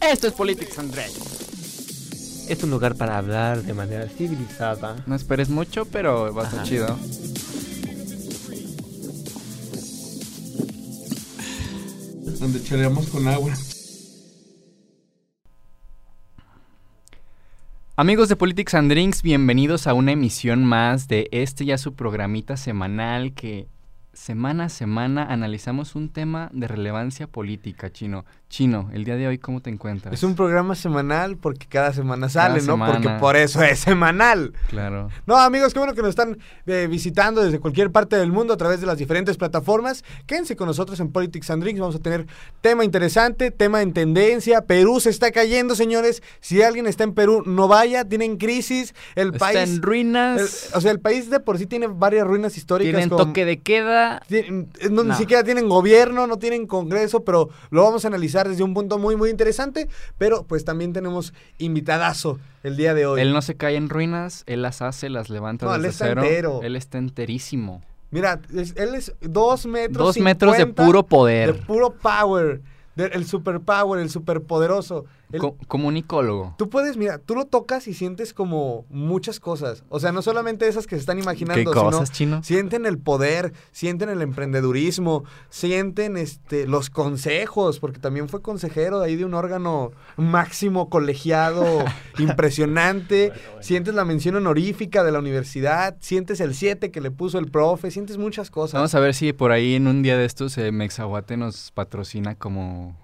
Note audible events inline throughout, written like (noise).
Esto es Politics and Drag. Es un lugar para hablar de manera civilizada. No esperes mucho, pero va a ser chido. Donde choreamos con agua. Amigos de Politics and Drinks, bienvenidos a una emisión más de este ya su programita semanal que semana a semana analizamos un tema de relevancia política, Chino. Chino, el día de hoy, ¿cómo te encuentras? Es un programa semanal porque cada semana sale, ¿no? Porque por eso es semanal. Claro. No, amigos, qué bueno que nos están eh, visitando desde cualquier parte del mundo a través de las diferentes plataformas. Quédense con nosotros en Politics and Drinks. Vamos a tener tema interesante, tema en tendencia. Perú se está cayendo, señores. Si alguien está en Perú, no vaya. Tienen crisis. El país. Está en ruinas. O sea, el país de por sí tiene varias ruinas históricas. Tienen toque de queda eh, no. Ni siquiera tienen gobierno, no tienen congreso, pero lo vamos a analizar desde un punto muy, muy interesante. Pero pues también tenemos invitadazo el día de hoy. Él no se cae en ruinas, él las hace, las levanta no, él está. Entero. Él está enterísimo. Mira, él es dos metros. Dos metros de puro poder. De puro power. El superpower, el superpoderoso. El, Co icólogo. Tú puedes, mira, tú lo tocas y sientes como muchas cosas. O sea, no solamente esas que se están imaginando, ¿Qué cosas, sino chino? sienten el poder, sienten el emprendedurismo, sienten este los consejos, porque también fue consejero de ahí de un órgano máximo colegiado (laughs) impresionante. Sientes la mención honorífica de la universidad, sientes el 7 que le puso el profe, sientes muchas cosas. Vamos a ver si por ahí en un día de estos eh, Mexahuate nos patrocina como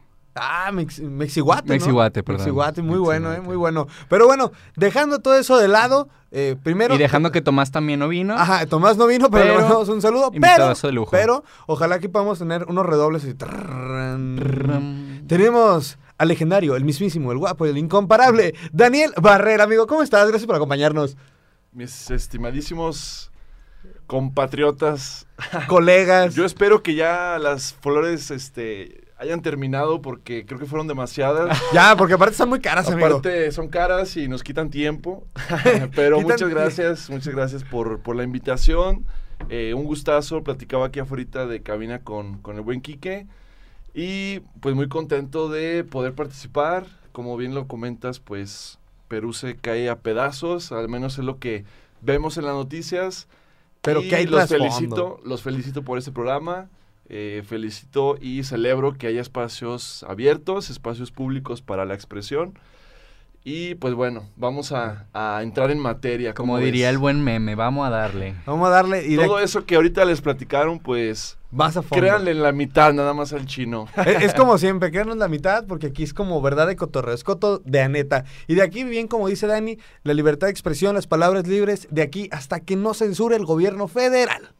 Ah, Mex, Mexiguate. perdón. Mexiguate, muy bueno, eh, muy bueno. Pero bueno, dejando todo eso de lado, eh, primero. Y dejando que Tomás también no vino. Ajá, Tomás no vino, pero, pero le mandamos un saludo. Pero, de lujo. pero ojalá que podamos tener unos redobles y. Tenemos al legendario, el mismísimo, el guapo, el incomparable, Daniel Barrera, amigo. ¿Cómo estás? Gracias por acompañarnos. Mis estimadísimos compatriotas, colegas. Yo espero que ya las flores este, hayan terminado porque creo que fueron demasiadas. (laughs) Ya, porque aparte están muy caras, amigo. Aparte son caras y nos quitan tiempo, (laughs) pero Quitan- muchas gracias, muchas gracias por, por la invitación. Eh, un gustazo, platicaba aquí afuera de cabina con, con el buen Quique y pues muy contento de poder participar. Como bien lo comentas, pues Perú se cae a pedazos, al menos es lo que vemos en las noticias. Pero Y que hay los felicito, los felicito por este programa. Eh, felicito y celebro que haya espacios abiertos, espacios públicos para la expresión. Y pues bueno, vamos a, a entrar en materia. Como ¿cómo diría ves? el buen meme, vamos a darle. Vamos a darle y de- Todo eso que ahorita les platicaron, pues vas a fondo. créanle en la mitad nada más al chino. Es, (laughs) es como siempre, créanos la mitad, porque aquí es como verdad de cotorreo, es coto de aneta. Y de aquí, bien como dice Dani, la libertad de expresión, las palabras libres, de aquí hasta que no censure el gobierno federal.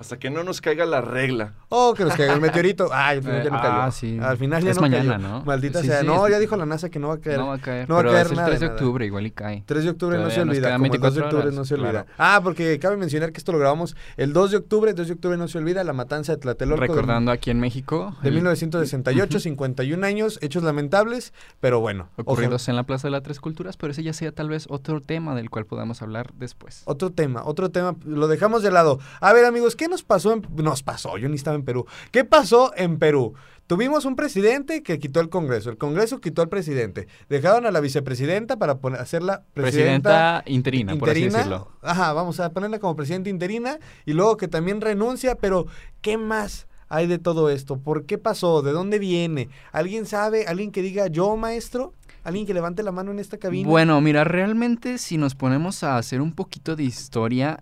Hasta que no nos caiga la regla. Oh, que nos caiga el meteorito. (laughs) Ay, al final Eh, ya no cayó. ah, sí. Al final ya Es no mañana, cayó. ¿no? Maldita Sí, sea. sí, no, es- ya dijo la NASA que no va a caer. No va a caer. No va a caer es el nada 3 de de nada. octubre, igual y cae. 3 de octubre no Todavía se nos olvida. Como el 2 de 24 octubre horas, no se olvida. claro. Ah, porque cabe mencionar que esto lo grabamos el 2 de octubre. 2 de octubre no se olvida la matanza de Tlatelolco. de- Recordando aquí en México. De el- 1968, 51 años, hechos lamentables, pero bueno. Ocurridos en la Plaza de las Tres Culturas, pero ese ya sea tal vez otro tema del cual podamos hablar después. Otro tema, otro tema, lo dejamos de lado. A ver, amigos, ¿qué nos pasó? En, nos pasó, yo ni estaba en Perú. ¿Qué pasó en Perú? Tuvimos un presidente que quitó el Congreso. El Congreso quitó al presidente. Dejaron a la vicepresidenta para poner, hacerla presidenta, Presidenta interina, por así decirlo. Ajá, vamos a ponerla como presidenta interina y luego que también renuncia, pero ¿qué más hay de todo esto? ¿Por qué pasó? ¿De dónde viene? ¿Alguien sabe? ¿Alguien que diga yo, maestro? ¿Alguien que levante la mano en esta cabina? Bueno, mira, realmente si nos ponemos a hacer un poquito de historia,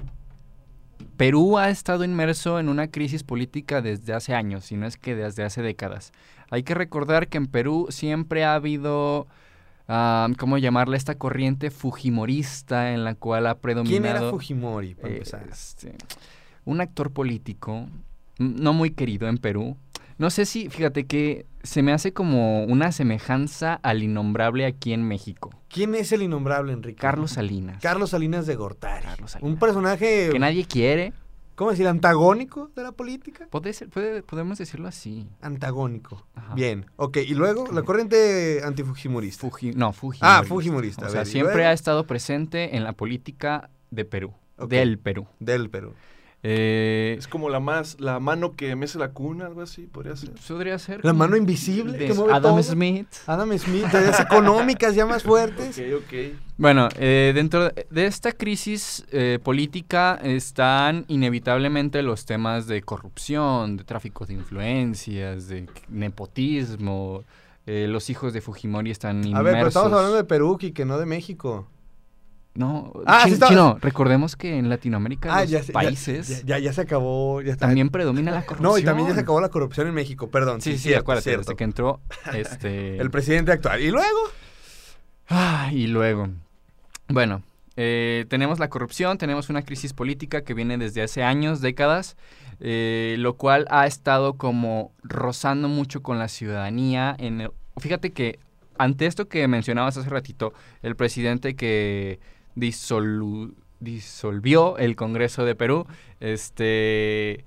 Perú ha estado inmerso en una crisis política desde hace años, si no es que desde hace décadas. Hay que recordar que en Perú siempre ha habido, ah, ¿cómo llamarle? Esta corriente fujimorista en la cual ha predominado... ¿Quién era Fujimori, para eh, empezar? este, un actor político, no muy querido en Perú. No sé si, fíjate que se me hace como una semejanza al innombrable aquí en México. ¿Quién es el innombrable, Enrique? Carlos Salinas. Carlos Salinas de Gortari. Carlos Salinas. Un personaje, Que nadie quiere. ¿cómo decir? Antagónico de la política. Puede ser- puede- podemos decirlo así. Antagónico. Ajá. Bien, ok. Y luego la corriente antifujimorista. Fuji- no, Fujimori. Ah, Fujimorista, O sea, ver, ¿y siempre luego? ha estado presente en la política de Perú. Del Perú. Del Perú. Eh, Es como la más, la mano que mece la cuna, algo así, podría ser. podría ser. La mano invisible de que mueve Adam todo. Smith. Adam Smith, ideas económicas ya más fuertes. Ok, ok. Bueno, eh, dentro de esta crisis eh, política están inevitablemente los temas de corrupción, de tráfico de influencias, de nepotismo. eh, los hijos de Fujimori están inmersos. A ver, pero estamos hablando de Perú, que no de México. No, Ah, sí Chin- Chino, recordemos que en Latinoamérica Ah, los ya, países Ya, ya, ya se acabó. Ya está. también predomina la corrupción. (laughs) No, y también ya se acabó la corrupción en México, perdón. Sí, sí, cierto, acuérdate, cierto. desde que entró (laughs) este... El presidente actual. Y luego, Ah, y luego, bueno, eh, tenemos la corrupción, tenemos una crisis política que viene desde hace años, décadas, eh, lo cual ha estado como rozando mucho con la ciudadanía. En el- fíjate que ante esto que mencionabas hace ratito, el presidente que disolu- disolvió el Congreso de Perú, este,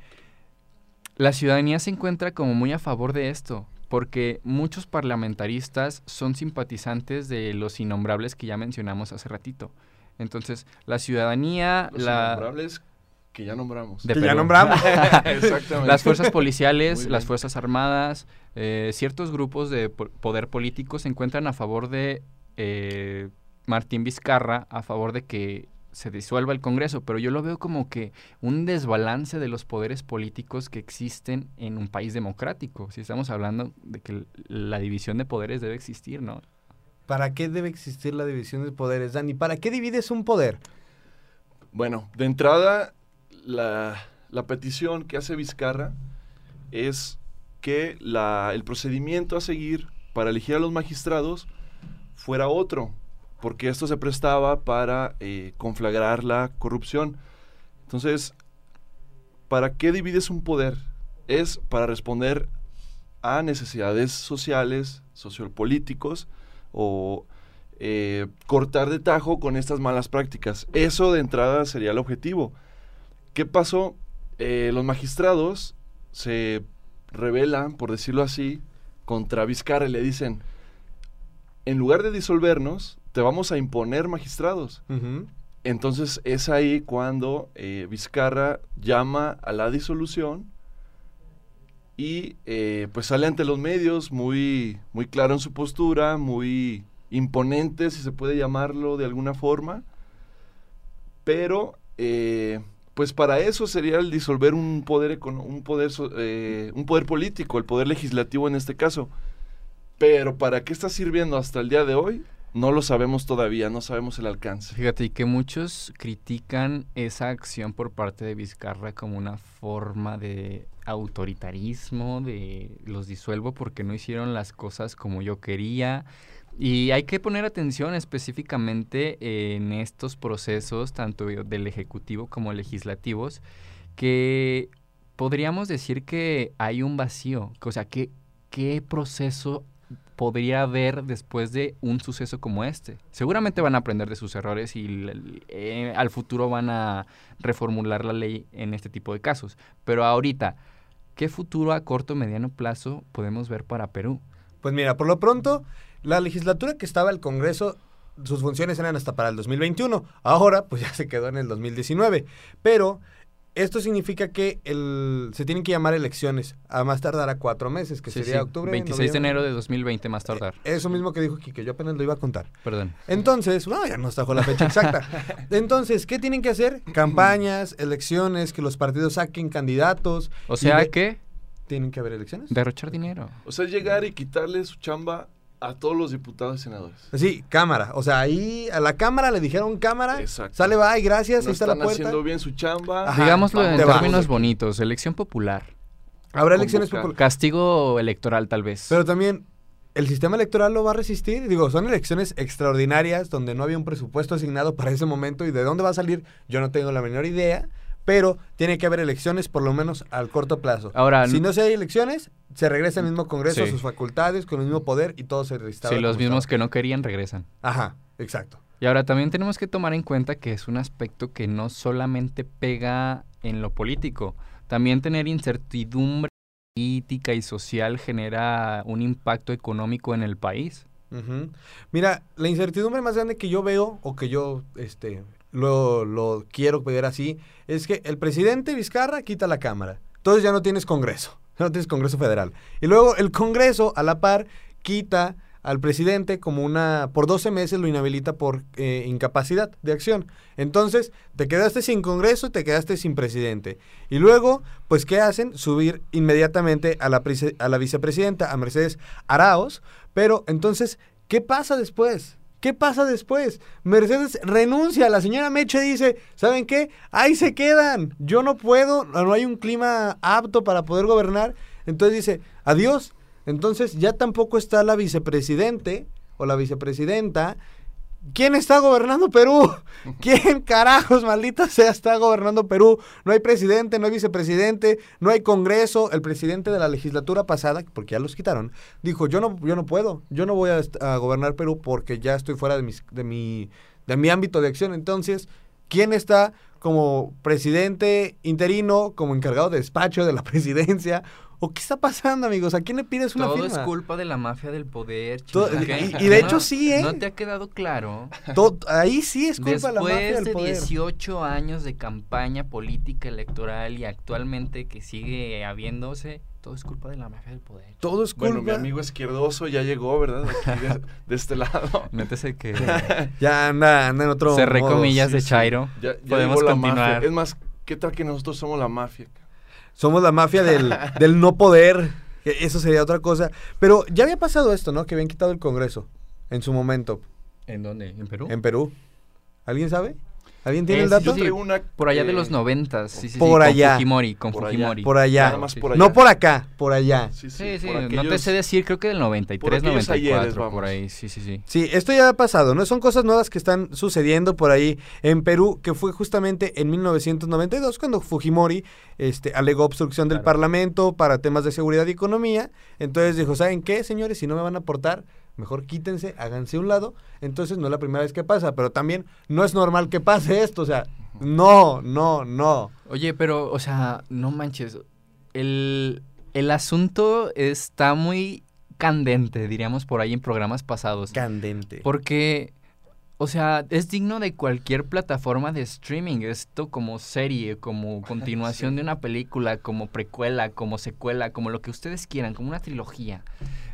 la ciudadanía se encuentra como muy a favor de esto, porque muchos parlamentaristas son simpatizantes de los innombrables que ya mencionamos hace ratito. Entonces, la ciudadanía, Los la, innombrables que ya nombramos. de que ya nombramos. (laughs) Exactamente. las fuerzas policiales, las fuerzas armadas, eh, ciertos grupos de po- poder político se encuentran a favor de eh, Martín Vizcarra, a favor de que se disuelva el Congreso, pero yo lo veo como que un desbalance de los poderes políticos que existen en un país democrático. Si estamos hablando de que la división de poderes debe existir, ¿no? ¿Para qué debe existir la división de poderes, Dani? ¿Para qué divides un poder? Bueno, de entrada, la, la petición que hace Vizcarra es que la- el procedimiento a seguir para elegir a los magistrados fuera otro, porque esto se prestaba para eh, conflagrar la corrupción. Entonces, ¿para qué divides un poder? Es para responder a necesidades sociales, sociopolíticos o eh, cortar de tajo con estas malas prácticas. Eso de entrada sería el objetivo. ¿Qué pasó? Eh, los magistrados se rebelan, por decirlo así, contra Vizcarra y le dicen, en lugar de disolvernos, te vamos a imponer magistrados. Entonces es ahí cuando eh, Vizcarra llama a la disolución y eh, pues sale ante los medios muy, muy claro en su postura, muy imponente, si se puede llamarlo de alguna forma. Pero eh, pues para eso sería el disolver un poder, un, poder un poder político, el poder legislativo en este caso. Pero ¿para qué está sirviendo hasta el día de hoy? No lo sabemos todavía, no sabemos el alcance. Fíjate, y que muchos critican esa acción por parte de Vizcarra como una forma de autoritarismo, de los disuelvo porque no hicieron las cosas como yo quería. Y hay que poner atención específicamente en estos procesos, tanto del Ejecutivo como legislativos, que podríamos decir que hay un vacío. O sea, ¿qué, qué proceso podría haber después de un suceso como este. Seguramente van a aprender de sus errores y eh, al futuro van a reformular la ley en este tipo de casos. Pero ahorita, ¿qué futuro a corto o mediano plazo podemos ver para Perú? Pues mira, por lo pronto, la legislatura que estaba el Congreso, sus funciones eran hasta para el 2021. Ahora, pues ya se quedó en el 2019. Pero esto significa que el, se tienen que llamar elecciones a más tardar a cuatro meses, que Sí, sería sí, octubre. 26 de enero de 2020 más tardar. Eso mismo que dijo Kike, yo apenas lo iba a contar. Perdón. Entonces, no, ya nos trajo la fecha exacta. (laughs) Entonces, ¿qué tienen que hacer? Campañas, elecciones, que los partidos saquen candidatos. O sea que ¿Tienen que haber elecciones? derrochar dinero. O sea, llegar y quitarle su chamba a todos los diputados y senadores. Sí, cámara. O sea, ahí a la cámara le dijeron cámara. Exacto. Sale, va, y gracias, No ahí está la están puerta. haciendo bien su chamba. Ajá, Digámoslo en términos bonitos, elección popular. Habrá elecciones populares. Castigo electoral tal vez. Pero también, ¿el sistema electoral lo va a resistir? Digo, son elecciones extraordinarias donde no había un presupuesto asignado para ese momento y de dónde va a salir, yo no tengo la menor idea. Pero tiene que haber elecciones por lo menos al corto plazo. Ahora, si no se hay elecciones, se regresa al mismo Congreso, a Sí. sus facultades, con el mismo poder y todo se restaura. si los mismos estaba. que no querían regresan. Ajá, exacto. Y ahora también tenemos que tomar en cuenta que es un aspecto que no solamente pega en lo político, también tener incertidumbre política y social genera un impacto económico en el país. Mira, la incertidumbre más grande que yo veo o que yo este, lo, lo quiero pedir así, es que el presidente Vizcarra quita la Cámara. Entonces ya no tienes Congreso, (laughs) ya no tienes Congreso Federal. Y luego el Congreso, a la par, quita al presidente como una, por 12 meses lo inhabilita por eh, incapacidad de acción. Entonces, te quedaste sin Congreso, te quedaste sin presidente. Y luego, pues, ¿qué hacen? Subir inmediatamente a la, a la vicepresidenta, a Mercedes Araos. Pero entonces, ¿qué pasa después? ¿Qué pasa después? Mercedes renuncia, la señora Meche dice, ¿saben qué? Ahí se quedan, yo no puedo, no hay un clima apto para poder gobernar. Entonces dice, adiós. Entonces ya tampoco está la vicepresidente o la vicepresidenta. ¿Quién está gobernando Perú? (laughs) ¿Quién carajos, maldita sea, está gobernando Perú? No hay presidente, no hay vicepresidente, no hay congreso. El presidente de la legislatura pasada, porque ya los quitaron, dijo, yo no, yo no puedo, yo no voy a, gobernar Perú porque ya estoy fuera de, mis- de, mi, de mi ámbito de acción. Entonces, ¿quién está como presidente interino, como encargado de despacho de la (laughs) presidencia? ¿O qué está pasando, amigos? ¿A quién le pides una Todo firma? es culpa de la mafia del poder. Todo- y- y de ¿No- hecho sí, ¿eh? ¿No te ha quedado claro? Todo- ahí sí es culpa de la mafia Después del de poder. 18 años de campaña política electoral y actualmente que sigue habiéndose, todo es culpa de la mafia del poder. Todo es culpa. Bueno, mi amigo izquierdoso ya llegó, ¿verdad? Aquí de, de este lado. (laughs) Métese que (laughs) Ya anda, anda en otro. cerré modo. comillas Sí, de sí. Chairo. Ya, ya Podemos llegó la continuar. mafia. Es más, ¿qué tal que nosotros somos la mafia? Somos la mafia del, (laughs) del no poder. que Eso sería otra cosa. Pero ya había pasado esto, ¿no? Que habían quitado el Congreso en su momento ¿En dónde? ¿En Perú? en Perú. ¿Alguien sabe? ¿Alguien tiene Eh, el sí, dato? Sí, una Por allá de los noventas. Sí, sí, sí, Por con allá. Fujimori, con Por allá. Fujimori. Por allá. Nada más por allá. No por acá, por allá. Sí, sí, Sí, sí, no te sé decir, creo que del 93, por aquellos 94, ayeres, vamos. por ahí, sí, sí, sí. Sí, esto ya ha pasado, ¿no? Son cosas nuevas que están sucediendo por ahí en Perú, que fue justamente en 1992 cuando Fujimori este, alegó obstrucción del Claro. Parlamento para temas de seguridad y economía. Entonces dijo, ¿saben qué, señores? Si no me van a aportar, mejor quítense, háganse a un lado. Entonces no es la primera vez que pasa, pero también no es normal que pase esto, o sea, no, no, no. Oye, pero, o sea, no manches. El, el asunto está muy candente, diríamos por ahí en programas pasados. Candente. Porque, o sea, es digno de cualquier plataforma de streaming. Esto como serie, como (laughs) continuación Sí. de una película, como precuela, como secuela, como lo que ustedes quieran, como una trilogía.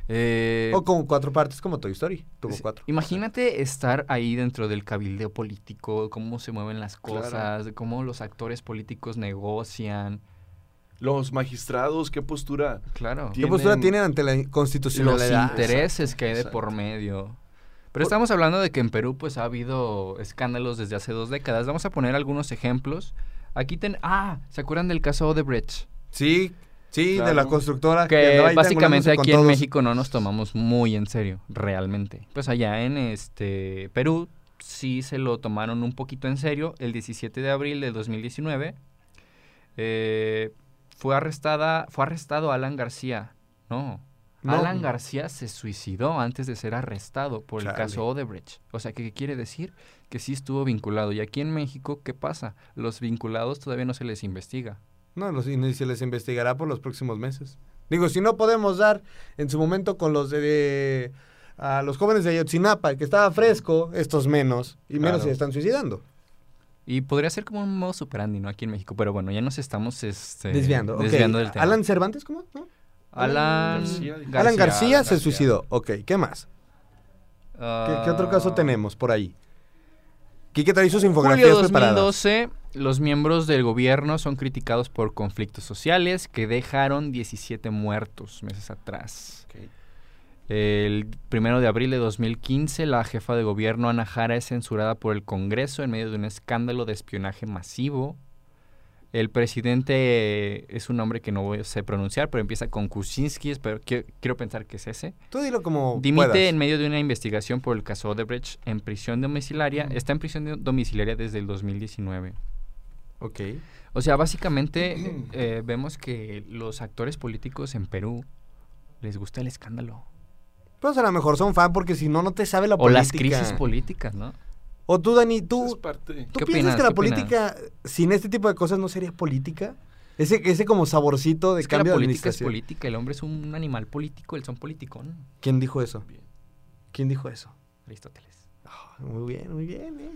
Eh, O con cuatro partes como Toy Story, tuvo cuatro. Imagínate estar ahí dentro del cabildeo político, cómo se mueven las Claro. cosas, de cómo los actores políticos negocian. Los magistrados, qué postura. Claro. ¿Qué tienen- postura tienen ante la Los constitucionalidad? intereses exacto, que hay de exacto. por medio. Pero Por- estamos hablando de que en Perú pues ha habido escándalos desde hace dos décadas. Vamos a poner algunos ejemplos. Aquí ten... Ah, ¿se acuerdan del caso Odebrecht? Sí, sí, de la constructora. Que básicamente aquí en. México no nos tomamos muy en serio, realmente. Pues allá en este Perú sí se lo tomaron un poquito en serio. El 17 de abril del 2019 eh, fue arrestada, fue arrestado Alan García. No, No. Alan García se suicidó antes de ser arrestado por el caso Odebrecht. O sea, ¿qué qué quiere decir? Que sí estuvo vinculado. Y aquí en México, ¿qué pasa? Los vinculados todavía no se les investiga. No, los, y se les investigará por los próximos meses. Digo, si no podemos dar en su momento con los de, de- a los jóvenes de Ayotzinapa, que estaba fresco, estos menos, y menos Claro. se están suicidando. Y podría ser como un modo superandi, ¿no? Aquí en México. Pero bueno, ya nos estamos este, desviando. del tema. Alan Cervantes, ¿cómo? ¿No? Alan García. Alan García se suicidó. Ok, ¿qué más? ¿Qué, qué otro caso Ah, tenemos por ahí? Quique trae sus infografías Julio preparadas. 2012, los miembros del gobierno son criticados por conflictos sociales que dejaron 17 muertos meses atrás. El primero de abril de 2015, la jefa de gobierno Ana Jara es censurada por el Congreso en medio de un escándalo de espionaje masivo. El presidente es un nombre que no voy a sé pronunciar, pero empieza con Kuczynski, pero quiero, quiero pensar que es ese. Tú dilo como Dimite puedas. en medio de una investigación por el caso Odebrecht en prisión domiciliaria. Está en prisión domiciliaria desde el 2019. Ok. O sea, básicamente eh, vemos que los actores políticos en Perú les gusta el escándalo. Pues a lo mejor son fan porque si no, no te sabe la O política. las crisis políticas, ¿no? O tú, Dani, Es tú, parte. ¿tú ¿Qué piensas opinas? que la ¿Qué opinas? política sin este tipo de cosas no sería política? Ese, ese como saborcito de Es que la cambio de política es política. El hombre es un animal político, el son politicón. ¿Quién dijo eso? Bien. ¿Quién dijo eso? Aristóteles. Ah, muy bien, muy bien, ¿eh?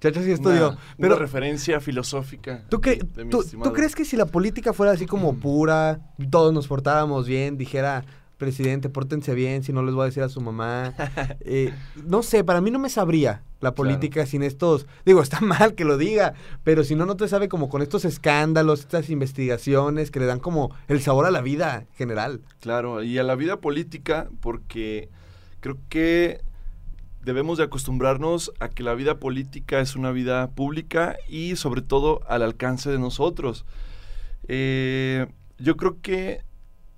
Chacha sí estudió. Una, pero una referencia filosófica. ¿tú, qué, de mi tú, estimado. tú crees que si la política fuera así como pura, todos nos portáramos bien, dijera, presidente, pórtense bien, si no les voy a decir a su mamá. (laughs) eh, no sé, para mí no me sabría la política sin estos. Digo, está (laughs) mal que lo diga, pero si no, no te sabe como con estos escándalos, estas investigaciones que le dan como el sabor a la vida general. Claro, y a la vida política, porque creo que debemos de acostumbrarnos a que la vida política es una vida pública y sobre todo al alcance de nosotros. Eh, yo creo que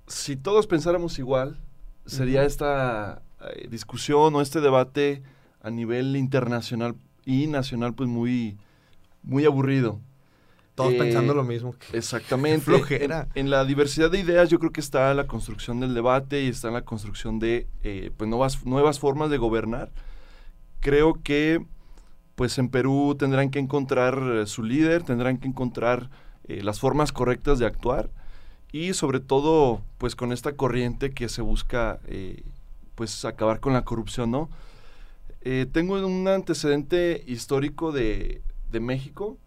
si todos pensáramos igual, sería esta eh, discusión o este debate a nivel internacional y nacional pues muy, muy aburrido. Todos Eh, pensando lo mismo. (laughs) Exactamente. flojera. En, en la diversidad de ideas yo creo que está la construcción del debate y está en la construcción de eh, pues nuevas, nuevas formas de gobernar. Creo que pues en Perú tendrán que encontrar eh, su líder, tendrán que encontrar eh, las formas correctas de actuar y sobre todo pues con esta corriente que se busca eh, pues acabar con la corrupción, ¿no? Tengo un antecedente histórico de, de México.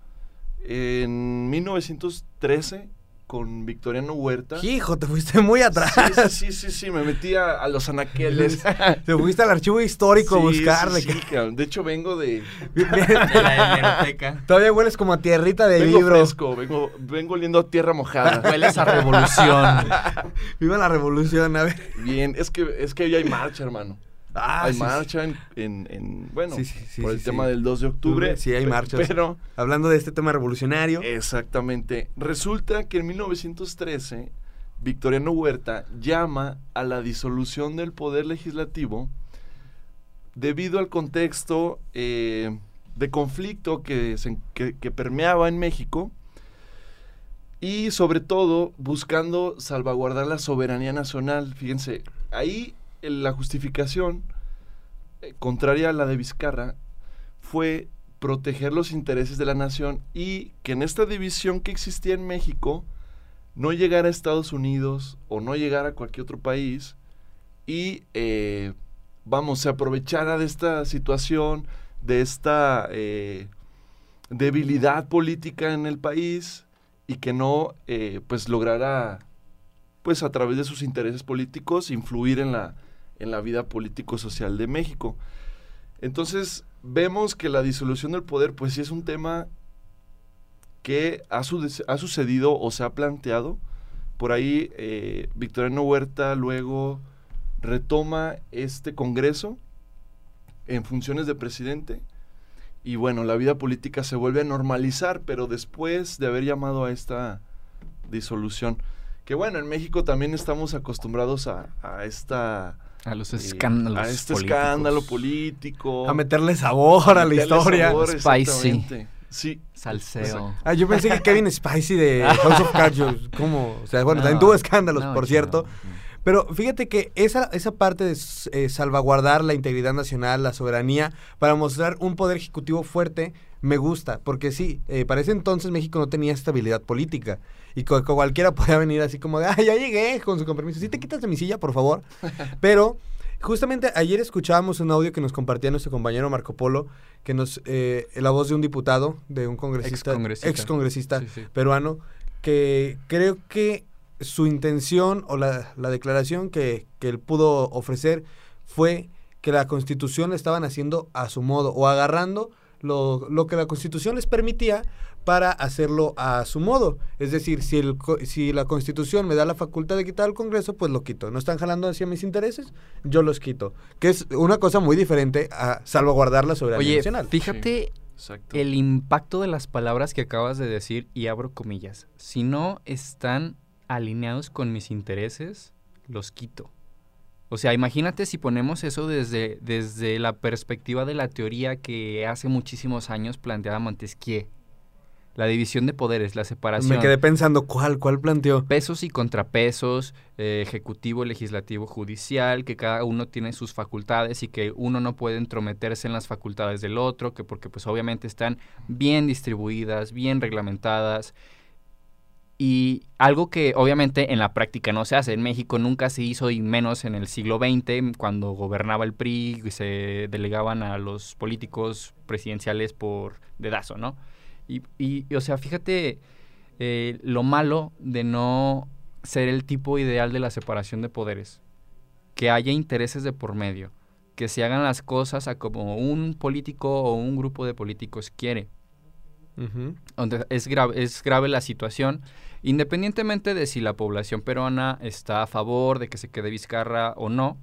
En 1913, con Victoriano Huerta. Hijo, te fuiste muy atrás. Sí, sí, sí, sí, me metí a, a los anaqueles. (laughs) Te fuiste al archivo histórico a Sí, buscarle. sí, sí, de hecho, vengo (laughs) de. La hemeroteca. Todavía hueles como a tierrita de vengo libro. fresco, vengo, vengo oliendo a tierra mojada. (laughs) Hueles a revolución. Viva la revolución, a ver. Bien, es que, es que hoy hay marcha, hermano. Ah, hay sí, marcha en, en- en- bueno, Sí, por el tema del 2 de octubre. Sí, hay marchas. Pero, Hablando de este tema revolucionario. exactamente. Resulta que en 1913, Victoriano Huerta llama a la disolución del poder legislativo debido al contexto eh, de conflicto que, se- que- que permeaba en México y sobre todo buscando salvaguardar la soberanía nacional. Fíjense, ahí la justificación, eh, contraria a la de Vizcarra, fue proteger los intereses de la nación y que en esta división que existía en México no llegara a Estados Unidos o no llegara a cualquier otro país y eh, vamos, se aprovechara de esta situación, de esta eh, debilidad política en el país y que no eh, pues lograra pues a través de sus intereses políticos influir en la, en la vida político-social de México. Entonces vemos que la disolución del poder pues sí es un tema que ha, su- ha sucedido o se ha planteado. Por ahí eh, Victoriano Huerta luego retoma este Congreso en funciones de presidente y bueno, la vida política se vuelve a normalizar, pero después de haber llamado a esta disolución. Que bueno, en México también estamos acostumbrados a, a esta... A los eh, escándalos. a este políticos. escándalo político. A meterle sabor a la meterle historia. sabor, Spicy. Sí, Salseo. Ah, yo pensé que (laughs) Kevin Spicy de House of Cards, ¿cómo? O sea, bueno, también tuvo escándalos, no, por cierto. no. Pero fíjate que esa, esa parte de eh, salvaguardar la integridad nacional, la soberanía, para mostrar un poder ejecutivo fuerte, me gusta. Porque sí, eh, para ese entonces México no tenía estabilidad política. Y cualquiera (laughs) podía venir así como de, ah, ya llegué, con su compromiso. Sí, te quitas de mi silla, por favor. (laughs) Pero justamente ayer escuchábamos un audio que nos compartía nuestro compañero Marco Polo, que nos, eh, la voz de un diputado, de un congresista, Excongresista. ex congresista Sí, sí. peruano, que creo que su intención o la, la declaración que, que él pudo ofrecer fue que la constitución la estaban haciendo a su modo o agarrando lo, lo que la constitución les permitía para hacerlo a su modo. Es decir, si, el, co- si la constitución me da la facultad de quitar al Congreso, pues lo quito. No están jalando hacia mis intereses, yo los quito. Que es una cosa muy diferente a salvaguardar la soberanía Oye, nacional. fíjate el impacto de las palabras que acabas de decir y abro comillas. Si no están alineados con mis intereses, los quito. O sea, imagínate si ponemos eso desde, desde la perspectiva de la teoría que hace muchísimos años planteaba Montesquieu. La división de poderes, la separación. Me quedé pensando, ¿cuál? ¿Cuál planteó? pesos y contrapesos, eh, ejecutivo, legislativo, judicial, que cada uno tiene sus facultades y que uno no puede entrometerse en las facultades del otro, que porque pues obviamente están bien distribuidas, bien reglamentadas. Y algo que obviamente en la práctica no se hace. En México nunca se hizo y menos en el siglo XX, cuando gobernaba el PRI y se delegaban a los políticos presidenciales por dedazo, ¿no? Y, y, y, o sea, fíjate eh, lo malo de no ser el tipo ideal de la separación de poderes. Que haya intereses de por medio. Que se hagan las cosas a como un político o un grupo de políticos quiere. Donde es grave, es grave la situación, independientemente de si la población peruana está a favor de que se quede Vizcarra o no.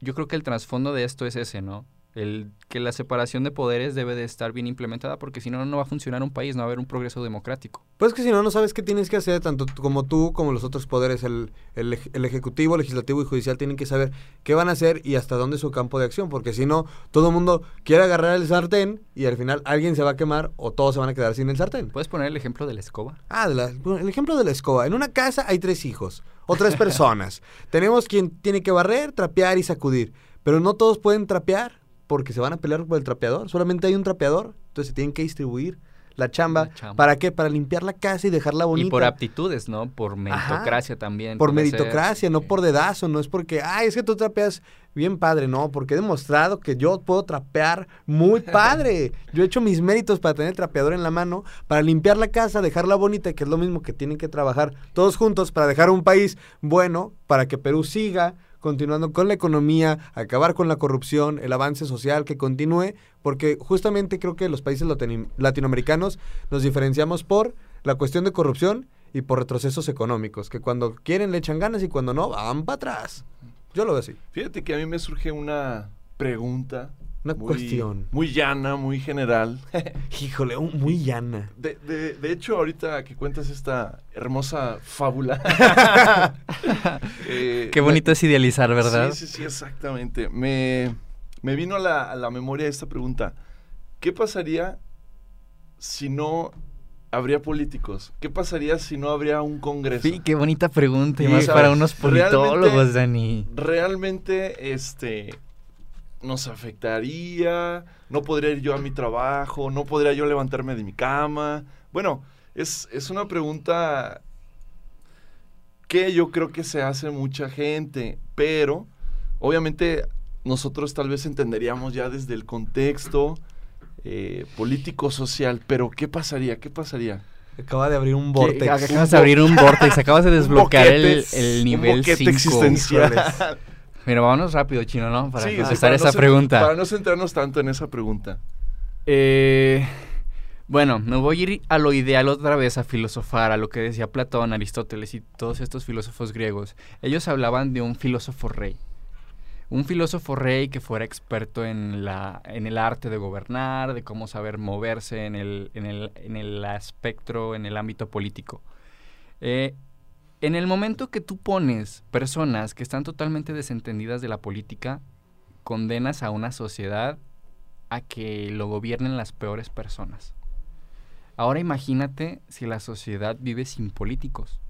Yo creo que el trasfondo de esto es ese, ¿no? El que la separación de poderes debe de estar bien implementada porque si no, no va a funcionar un país, no va a haber un progreso democrático. Pues que si no, no sabes qué tienes que hacer, tanto como tú como los otros poderes, el, el el ejecutivo, legislativo y judicial tienen que saber qué van a hacer y hasta dónde es su campo de acción, porque si no, todo el mundo quiere agarrar el sartén y al final alguien se va a quemar o todos se van a quedar sin el sartén. ¿Puedes poner el ejemplo de la escoba? Ah, de la- el ejemplo de la escoba. En una casa hay tres hijos o tres (laughs) personas. Tenemos quien tiene que barrer, trapear y sacudir, pero no todos pueden trapear porque se van a pelear por el trapeador. Solamente hay un trapeador, entonces se tienen que distribuir la chamba. La chamba. ¿Para qué? Para limpiar la casa y dejarla bonita. Y por aptitudes, ¿no? Por meritocracia también. Por ser. meritocracia, no por dedazo, no es porque, ay, es que tú trapeas bien padre, no, porque he demostrado que yo puedo trapear muy (laughs) padre. Yo he hecho mis méritos para tener trapeador en la mano, para limpiar la casa, dejarla bonita, que es lo mismo que tienen que trabajar todos juntos para dejar un país bueno, para que Perú siga continuando con la economía, acabar con la corrupción, el avance social que continúe, porque justamente creo que los países latinoamericanos nos diferenciamos por la cuestión de corrupción y por retrocesos económicos, que cuando quieren le echan ganas y cuando no, van para atrás. Yo lo veo así. Fíjate que a mí me surge una pregunta. Una muy- cuestión. Muy llana, muy general. (laughs) Híjole, un- muy llana. De, de- de hecho, ahorita que cuentas esta hermosa fábula. (laughs) eh, Qué me- bonito es idealizar, ¿verdad? Sí, sí, sí, exactamente. Me, me vino a la, a la memoria esta pregunta. ¿Qué pasaría si no habría políticos? ¿Qué pasaría si no habría un congreso? Sí, qué bonita pregunta. Y más para unos politólogos, Realmente- Dani. realmente este nos afectaría, no podría ir yo a mi trabajo, no podría yo levantarme de mi cama. Bueno, es, es una pregunta que yo creo que se hace mucha gente, pero obviamente nosotros tal vez entenderíamos ya desde el contexto eh, político-social, pero ¿qué pasaría? ¿Qué pasaría? Acaba de abrir un vortex. Acabas de abrir un vortex, acabas de (laughs) desbloquear el, boquete- el nivel un boquete 5. existencial. (laughs) Mira, vámonos rápido, chino, ¿no? Para Sí, sí, contestar para no esa pregunta. Para no centrarnos tanto en esa pregunta. Eh, bueno, me voy a ir a lo ideal otra vez a filosofar, a lo que decía Platón, Aristóteles y todos estos filósofos griegos. Ellos hablaban de un filósofo rey. Un filósofo rey que fuera experto en, la, en el arte de gobernar, de cómo saber moverse en el, en el, en el espectro, en el ámbito político. Eh, en el momento que tú pones personas que están totalmente desentendidas de la política, condenas a una sociedad a que lo gobiernen las peores personas. Ahora imagínate si la sociedad vive sin políticos.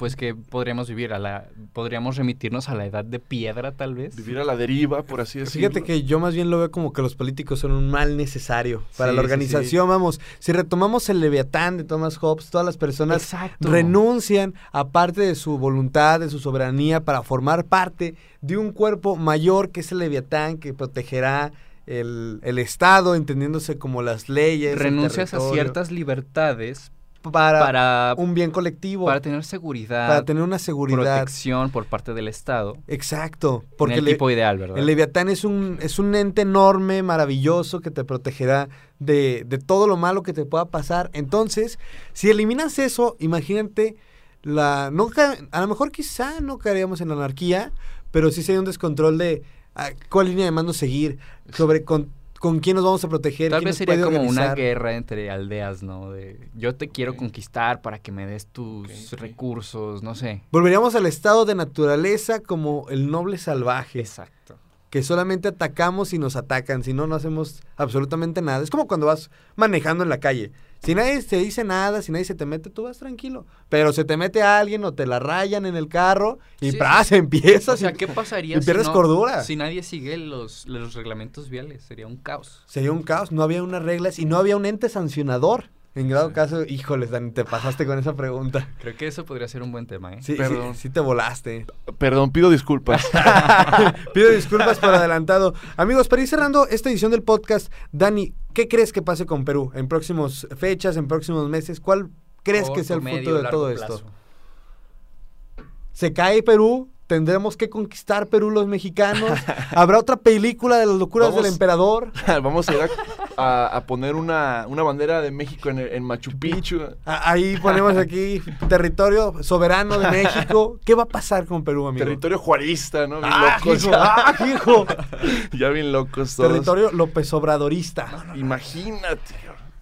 Pues que podríamos vivir a la podríamos remitirnos a la edad de piedra tal vez. Vivir a la deriva, por así decirlo. Fíjate que yo más bien lo veo como que los políticos son un mal necesario para Sí, la sí, organización. Vamos, si retomamos el Leviatán de Thomas Hobbes, todas las personas Exacto. renuncian a parte de su voluntad, de su soberanía, para formar parte de un cuerpo mayor que es el Leviatán, que protegerá el, el Estado, entendiéndose como las leyes. el Renuncias a ciertas libertades para, para, un bien colectivo, para para, tener seguridad, tener una seguridad. protección por parte del Estado. Exacto, en porque el le- tipo ideal, ¿verdad? El Leviatán es un, es un ente enorme, maravilloso, que te protegerá de, de todo lo malo que te pueda pasar. Entonces, si eliminas eso, imagínate, la, no a lo mejor quizá no caeríamos en la anarquía, pero sí sería un descontrol de ah, cuál línea de mando seguir, sobre con, con quién nos vamos a proteger. Tal quién vez sería puede como una guerra entre aldeas, ¿no? De yo te quiero conquistar para que me des tus recursos, no sé. Volveríamos al estado de naturaleza como el noble salvaje. Exacto. que solamente atacamos y nos atacan, si no, no hacemos absolutamente nada. Es como cuando vas manejando en la calle. Si nadie te dice nada, si nadie se te mete, tú vas tranquilo. Pero se te mete alguien o te la rayan en el carro y Sí, ¡pras! (laughs) empiezas. O sea, ¿qué pasaría y pierdes si, no- cordura. si nadie sigue los, los reglamentos viales? Sería un caos. Sería un caos, no había unas reglas y no había un ente sancionador. En grado Sí. caso, híjoles, Dani, te pasaste con esa pregunta. Creo que eso podría ser un buen tema, ¿eh? Sí, Perdón. sí, sí te volaste. Perdón, pido disculpas. (laughs) Pido disculpas por adelantado. Amigos, para ir cerrando esta edición del podcast, Dani, ¿qué crees que pase con Perú en próximas fechas, en próximos meses? ¿Cuál crees que sea el medio, futuro de todo plazo. esto? ¿Se cae Perú? ¿Tendremos que conquistar Perú los mexicanos? ¿Habrá otra película de las locuras Vamos. del emperador? (laughs) Vamos a ir a, a- a poner una, una bandera de México en, Machu Picchu. Ahí ponemos aquí territorio soberano de (laughs) México. ¿Qué va a pasar con Perú, amigo? Territorio juarista, ¿no? Bien ¡Ah, locos. hijo! ¡Ah, hijo! (laughs) ya bien locos todos. Territorio López Obradorista. Imagínate,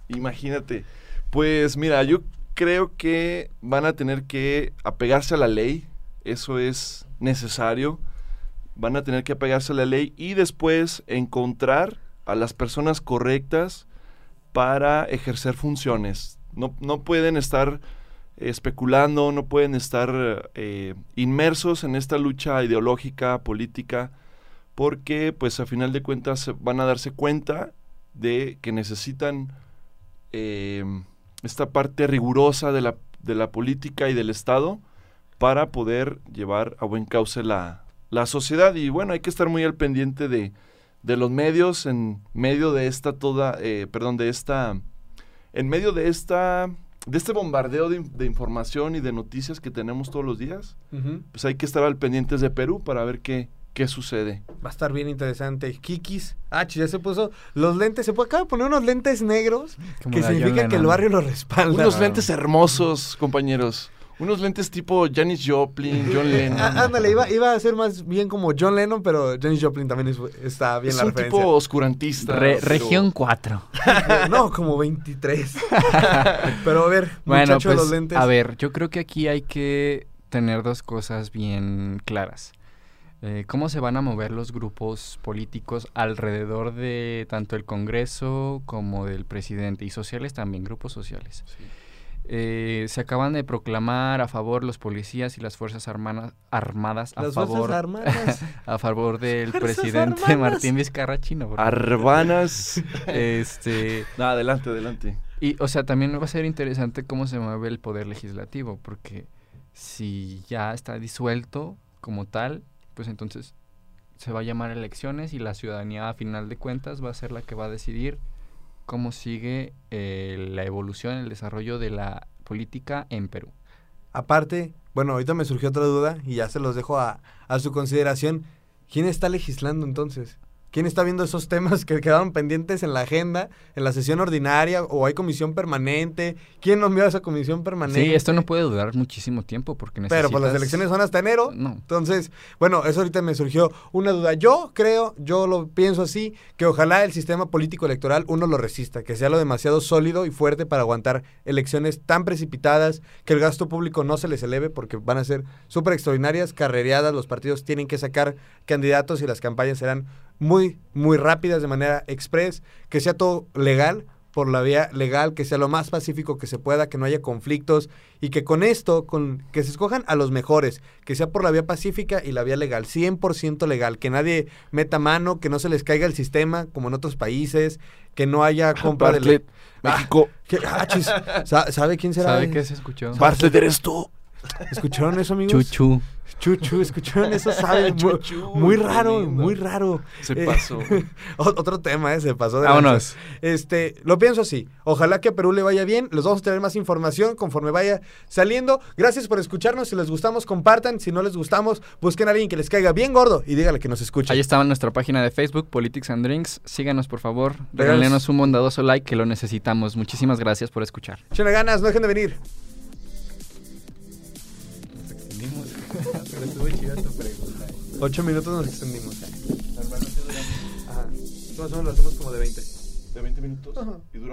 imagínate. Pues mira, yo creo que van a tener que apegarse a la ley. Eso es necesario. Van a tener que apegarse a la ley y después encontrar a las personas correctas para ejercer funciones. No, no pueden estar especulando, no pueden estar eh, inmersos en esta lucha ideológica, política, porque pues a final de cuentas van a darse cuenta de que necesitan eh, esta parte rigurosa de la, de la política y del Estado para poder llevar a buen cauce la, la sociedad. Y bueno, hay que estar muy al pendiente de, de los medios en medio de esta toda, eh, perdón, de esta, en medio de esta, de este bombardeo de, in- de información y de noticias que tenemos todos los días. Pues hay que estar al pendientes de Perú para ver qué, qué sucede. Va a estar bien interesante. Kikis. Ah, ya se puso los lentes. Se puede acaba de poner unos lentes negros Como que la John significa que el barrio lo respalda. Unos no. lentes hermosos, compañeros. Unos lentes tipo Janis Joplin, John (laughs) Lennon. Ah, ándale, iba, iba a ser más bien como John Lennon, pero Janis Joplin también es- está bien es la un referencia. tipo oscurantista. Re- pero- región 4. (laughs) No, como 23. (laughs) pero a ver, Bueno, muchacho de pues, los lentes. a ver, yo creo que aquí hay que tener dos cosas bien claras. Eh, ¿Cómo se van a mover los grupos políticos alrededor de tanto el Congreso como del presidente? Y sociales también, grupos sociales. Sí. Eh, se acaban de proclamar a favor los policías y las Fuerzas Armana- Armadas a Las favor, Fuerzas Armadas. (laughs) a favor del presidente Armadas. Martín Vizcarra Chino. Arbanas. (laughs) Este, No, adelante, adelante. y, o sea, también va a ser interesante cómo se mueve el poder legislativo, porque si ya está disuelto como tal, pues entonces se va a llamar elecciones y la ciudadanía a final de cuentas va a ser la que va a decidir cómo sigue eh, la evolución, el desarrollo de la política en Perú. Aparte, bueno, ahorita me surgió otra duda y ya se los dejo a, a su consideración. ¿Quién está legislando entonces? ¿Quién está viendo esos temas que quedaron pendientes en la agenda, en la sesión ordinaria o hay comisión permanente? ¿Quién nombró a esa comisión permanente? Sí, esto no puede durar muchísimo tiempo porque necesitas... Pero pues las elecciones son hasta enero. No, Entonces, bueno, eso ahorita me surgió una duda. Yo creo, yo lo pienso así, que ojalá el sistema político electoral uno lo resista, que sea lo demasiado sólido y fuerte para aguantar elecciones tan precipitadas, que el gasto público no se les eleve porque van a ser súper extraordinarias, carrereadas, los partidos tienen que sacar candidatos y las campañas serán muy, muy rápidas de manera express, que sea todo legal por la vía legal, que sea lo más pacífico que se pueda, que no haya conflictos y que con esto, con que se escojan a los mejores, que sea por la vía pacífica y la vía legal, 100% legal, que nadie meta mano, que no se les caiga el sistema como en otros países, que no haya compra de... Bartlett, México. (laughs) ¿Qué? Ah, chis. Sa- ¿Sabe quién será? ¿sabe qué se escuchó? Bartlett eres tú. ¿Escucharon eso, amigos? Chuchu. Chuchu, ¿escucharon eso? (laughs) ¿Sabe? Muy, Chuchu, muy raro, muy raro. Se Eh, pasó. (laughs) Otro tema, ¿eh? Se pasó de. Vámonos. Este, lo pienso así. Ojalá que a Perú le vaya bien. Les vamos a tener más información conforme vaya saliendo. Gracias por escucharnos. Si les gustamos, compartan. Si no les gustamos, busquen a alguien que les caiga bien gordo y dígale que nos escuche. Ahí estaba nuestra página de Facebook, Politics and Drinks. Síganos, por favor. Regálenos un bondadoso like que lo necesitamos. Muchísimas gracias por escuchar. Ganas, no dejen de venir. Ocho minutos nos extendimos. Ajá. Más o menos lo hacemos como de 20. De 20 minutos. Ajá. Y dura